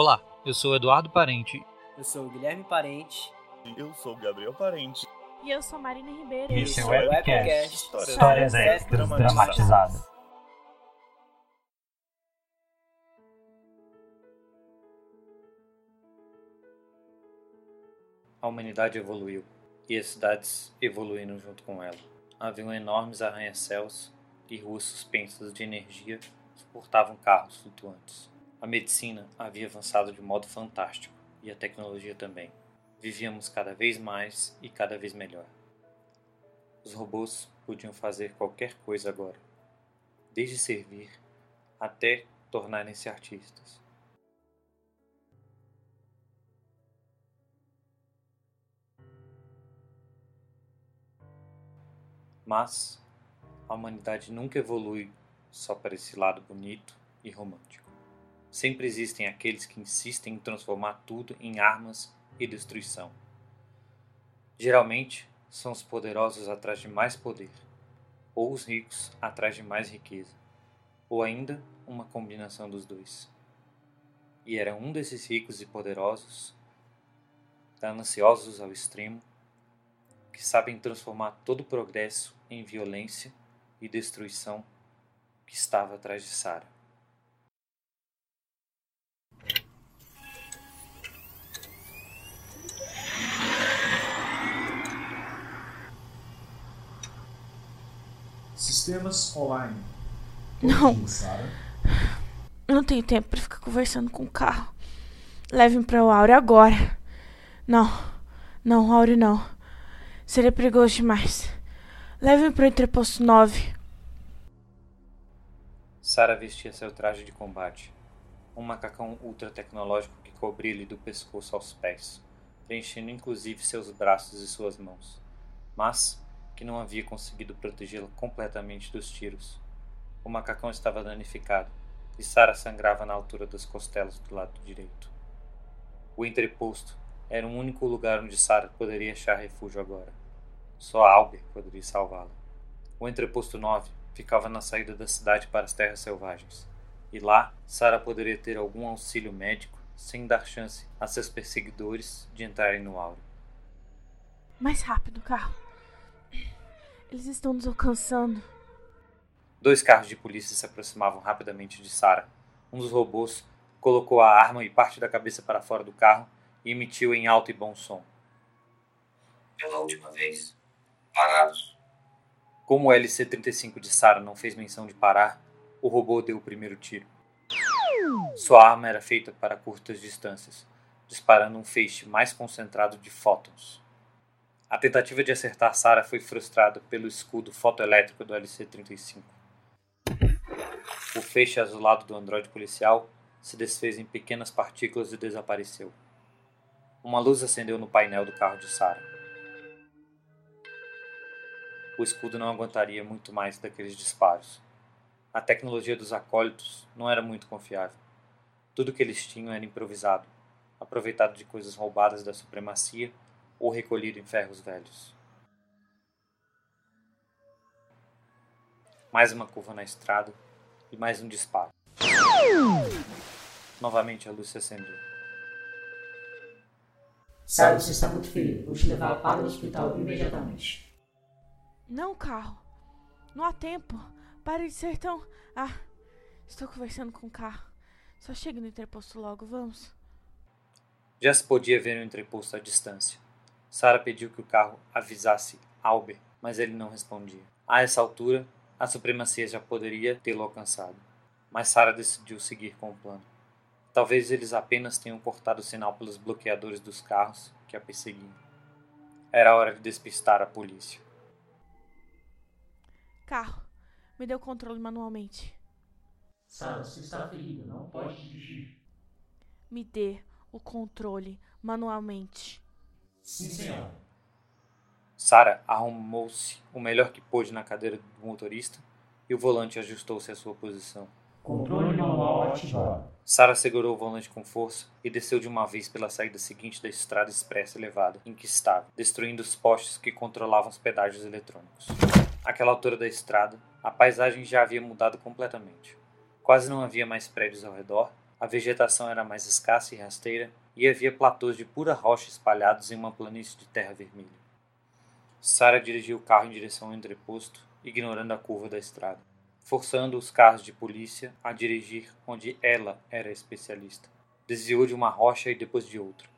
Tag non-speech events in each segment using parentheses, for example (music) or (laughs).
Olá, eu sou Eduardo Parente. Eu sou o Guilherme Parente. Eu sou o Gabriel Parente. E eu sou Marina Ribeiro. E esse é o Webcast Histórias, Histórias Extras Dramatizadas. A humanidade evoluiu e as cidades evoluíram junto com ela. Haviam enormes arranha-céus e ruas suspensas de energia suportavam carros flutuantes. A medicina havia avançado de modo fantástico e a tecnologia também. Vivíamos cada vez mais e cada vez melhor. Os robôs podiam fazer qualquer coisa agora, desde servir até tornarem-se artistas. Mas a humanidade nunca evolui só para esse lado bonito e romântico. Sempre existem aqueles que insistem em transformar tudo em armas e destruição. Geralmente são os poderosos atrás de mais poder, ou os ricos atrás de mais riqueza, ou ainda uma combinação dos dois. E era um desses ricos e poderosos, gananciosos ao extremo, que sabem transformar todo o progresso em violência e destruição que estava atrás de Sara. Sistemas online. Não. Não tenho tempo pra ficar conversando com o carro. Leve-me pra o Áureo agora. Não. Não, Áureo não. Seria perigoso demais. Leve-me pro entreposto 9. Sara vestia seu traje de combate, um macacão ultra tecnológico que cobria-lhe do pescoço aos pés, preenchendo inclusive seus braços e suas mãos, mas que não havia conseguido protegê-la completamente dos tiros. O macacão estava danificado e Sara sangrava na altura das costelas do lado direito. O entreposto era o único lugar onde Sara poderia achar refúgio agora. Só Albert poderia salvá-la. O entreposto 9 ficava na saída da cidade para as terras selvagens. E lá, Sara poderia ter algum auxílio médico sem dar chance a seus perseguidores de entrarem no auro. Mais rápido, carro. Eles estão nos alcançando. Dois carros de polícia se aproximavam rapidamente de Sara. Um dos robôs colocou a arma e parte da cabeça para fora do carro e emitiu em alto e bom som. Pela última vez, parados. Como o LC-35 de Sara não fez menção de parar, o robô deu o primeiro tiro. Sua arma era feita para curtas distâncias, disparando um feixe mais concentrado de fótons. A tentativa de acertar Sara foi frustrada pelo escudo fotoelétrico do LC-35. O feixe azulado do androide policial se desfez em pequenas partículas e desapareceu. Uma luz acendeu no painel do carro de Sara. O escudo não aguentaria muito mais daqueles disparos. A tecnologia dos acólitos não era muito confiável. Tudo que eles tinham era improvisado, aproveitado de coisas roubadas da supremacia ou recolhido em ferros velhos. Mais uma curva na estrada e mais um disparo. Novamente a luz se acendeu. Sarah, você está muito ferido. Vou te levar para o hospital imediatamente. Não, carro. Não há tempo. Pare de ser tão. Ah, estou conversando com o carro. Só chegue no interposto logo, vamos. Já se podia ver o entreposto à distância. Sara pediu que o carro avisasse Albert, mas ele não respondia. A essa altura, a supremacia já poderia tê-lo alcançado. Mas Sara decidiu seguir com o plano. Talvez eles apenas tenham cortado o sinal pelos bloqueadores dos carros que a perseguiam. Era hora de despistar a polícia. Carro, me dê o controle manualmente. Sarah, você está ferido. Não pode dirigir. Me dê o controle manualmente. Sim, senhor. Sara arrumou-se o melhor que pôde na cadeira do motorista e o volante ajustou-se à sua posição. Controle manual ativado. Sara segurou o volante com força e desceu de uma vez pela saída seguinte da estrada expressa elevada em que estava, destruindo os postes que controlavam os pedágios eletrônicos. Àquela altura da estrada, a paisagem já havia mudado completamente. Quase não havia mais prédios ao redor A vegetação era mais escassa e rasteira, e havia platôs de pura rocha espalhados em uma planície de terra vermelha. Sara dirigiu o carro em direção ao entreposto, ignorando a curva da estrada, forçando os carros de polícia a dirigir onde ela era especialista. Desviou de uma rocha e depois de outra.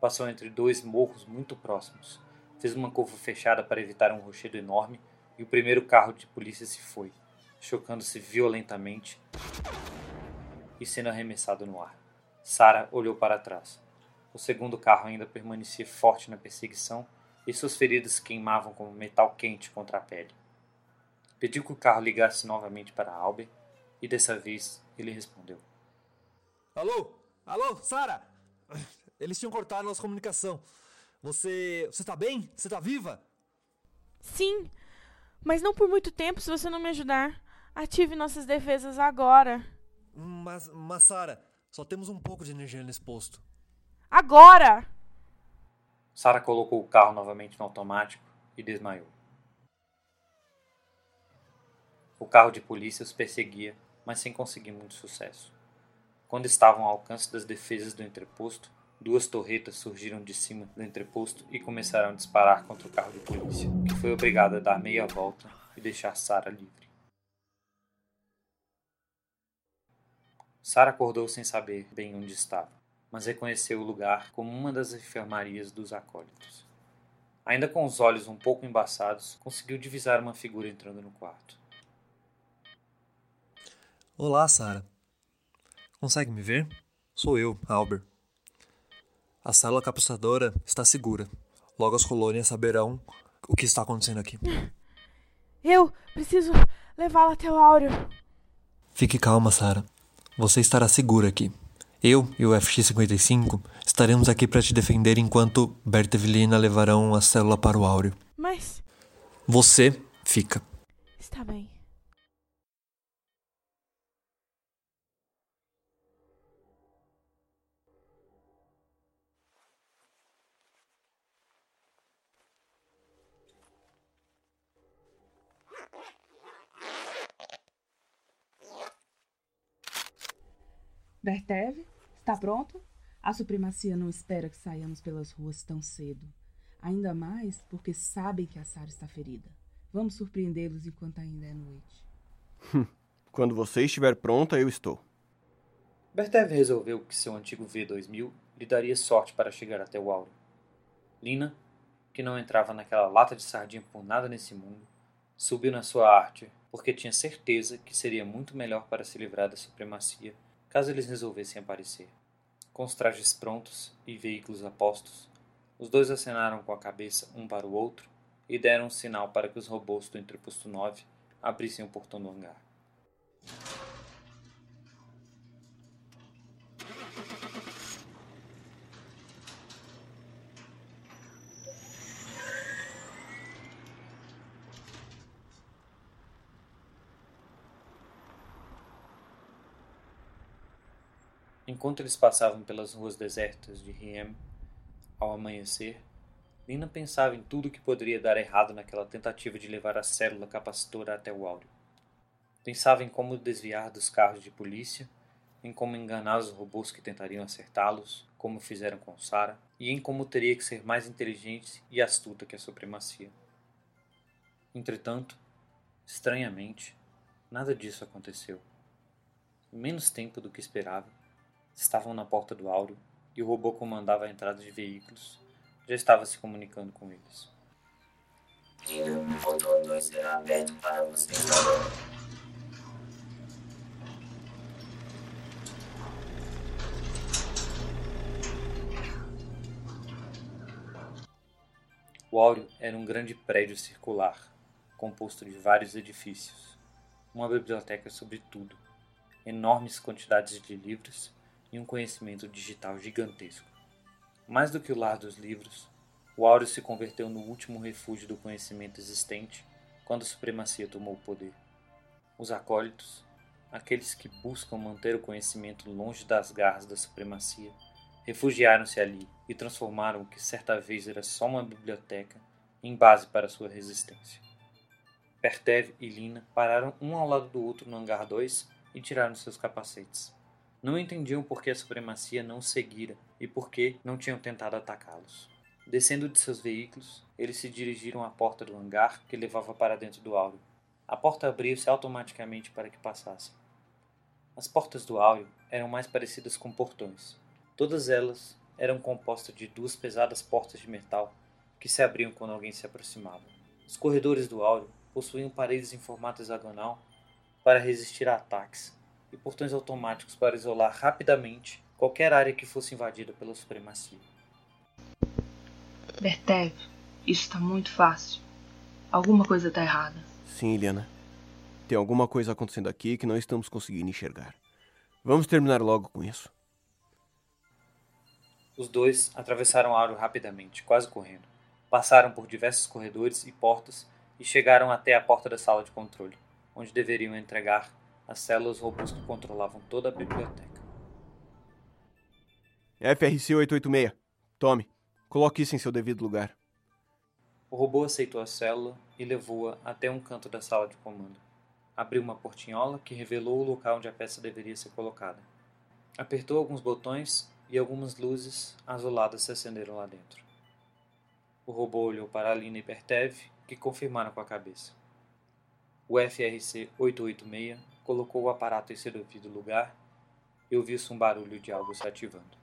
Passou entre dois morros muito próximos. Fez uma curva fechada para evitar um rochedo enorme e o primeiro carro de polícia se foi, chocando-se violentamente e sendo arremessado no ar. Sara olhou para trás. O segundo carro ainda permanecia forte na perseguição e suas feridas queimavam como metal quente contra a pele. Pediu que o carro ligasse novamente para Albert e dessa vez ele respondeu. Alô? Alô, Sara? Eles tinham cortado nossa comunicação. Você. Você tá bem? Você tá viva? Sim, mas não por muito tempo se você não me ajudar. Ative nossas defesas agora. Mas, mas Sara, só temos um pouco de energia nesse posto. Agora! Sara colocou o carro novamente no automático e desmaiou. O carro de polícia os perseguia, mas sem conseguir muito sucesso. Quando estavam ao alcance das defesas do entreposto, duas torretas surgiram de cima do entreposto e começaram a disparar contra o carro de polícia, que foi obrigado a dar meia volta e deixar Sara livre. Sara acordou sem saber bem onde estava, mas reconheceu o lugar como uma das enfermarias dos acólitos. Ainda com os olhos um pouco embaçados, conseguiu divisar uma figura entrando no quarto. Olá, Sara. Consegue me ver? Sou eu, Albert. A célula capacitadora está segura. Logo as colônias saberão o que está acontecendo aqui. (laughs) Eu preciso levá-la até o Áureo. Fique calma, Sara. Você estará segura aqui. Eu e o FX-55 estaremos aqui para te defender enquanto Berta e levarão a célula para o Áureo. Mas. Você fica. Está bem. Bertev, está pronto? A supremacia não espera que saiamos pelas ruas tão cedo. Ainda mais porque sabem que a Sara está ferida. Vamos surpreendê-los enquanto ainda é noite. Quando você estiver pronta, eu estou. Bertev resolveu que seu antigo V2000 lhe daria sorte para chegar até o Auro. Lina, que não entrava naquela lata de sardinha por nada nesse mundo, subiu na sua arte porque tinha certeza que seria muito melhor para se livrar da supremacia caso eles resolvessem aparecer. Com os trajes prontos e veículos apostos, os dois acenaram com a cabeça um para o outro e deram um sinal para que os robôs do entreposto 9 abrissem o portão do hangar. Enquanto eles passavam pelas ruas desertas de Riem, ao amanhecer, Lina pensava em tudo que poderia dar errado naquela tentativa de levar a célula capacitora até o áureo. Pensava em como desviar dos carros de polícia, em como enganar os robôs que tentariam acertá-los, como fizeram com Sara, e em como teria que ser mais inteligente e astuta que a supremacia. Entretanto, estranhamente, nada disso aconteceu. Em menos tempo do que esperava, estavam na porta do áureo e o robô comandava a entrada de veículos. Já estava se comunicando com eles. Diga, o motor 2 será aberto para você. O áureo era um grande prédio circular, composto de vários edifícios, uma biblioteca sobre tudo, enormes quantidades de livros e um conhecimento digital gigantesco. Mais do que o lar dos livros, o Áureo se converteu no último refúgio do conhecimento existente quando a supremacia tomou o poder. Os acólitos, aqueles que buscam manter o conhecimento longe das garras da supremacia, refugiaram-se ali e transformaram o que certa vez era só uma biblioteca em base para sua resistência. Pertev e Lina pararam um ao lado do outro no hangar 2 e tiraram seus capacetes. Não entendiam por que a supremacia não seguira e por que não tinham tentado atacá-los. Descendo de seus veículos, eles se dirigiram à porta do hangar que levava para dentro do áureo. A porta abriu-se automaticamente para que passassem. As portas do áureo eram mais parecidas com portões. Todas elas eram compostas de duas pesadas portas de metal que se abriam quando alguém se aproximava. Os corredores do áureo possuíam paredes em formato hexagonal para resistir a ataques e portões automáticos para isolar rapidamente qualquer área que fosse invadida pela supremacia. Bertev, isso está muito fácil. Alguma coisa está errada. Sim, Eliana. Tem alguma coisa acontecendo aqui que não estamos conseguindo enxergar. Vamos terminar logo com isso. Os dois atravessaram o aro rapidamente, quase correndo. Passaram por diversos corredores e portas e chegaram até a porta da sala de controle, onde deveriam entregar as células robôs que controlavam toda a biblioteca. FRC 886. Tome. Coloque isso em seu devido lugar. O robô aceitou a célula e levou-a até um canto da sala de comando. Abriu uma portinhola que revelou o local onde a peça deveria ser colocada. Apertou alguns botões e algumas luzes azuladas se acenderam lá dentro. O robô olhou para Alina e Pertev, que confirmaram com a cabeça. O FRC 886 colocou o aparato em seu devido lugar e ouviu-se um barulho de algo se ativando.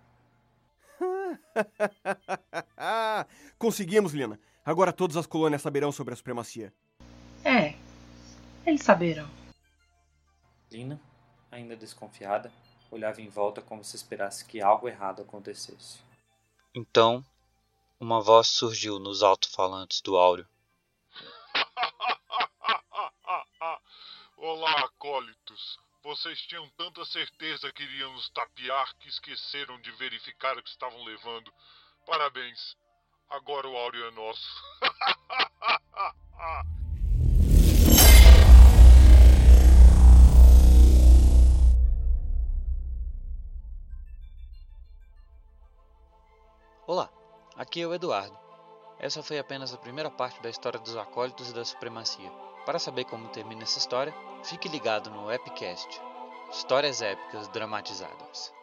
(laughs) Conseguimos, Lina. Agora todas as colônias saberão sobre a supremacia. É, eles saberão. Lina, ainda desconfiada, olhava em volta como se esperasse que algo errado acontecesse. Então, uma voz surgiu nos alto-falantes do áureo. Olá, acólitos. Vocês tinham tanta certeza que iriam nos tapear que esqueceram de verificar o que estavam levando. Parabéns. Agora o áureo é nosso. (laughs) Olá, aqui é o Eduardo. Essa foi apenas a primeira parte da história dos acólitos e da supremacia. Para saber como termina essa história, fique ligado no Epicast Histórias épicas dramatizadas.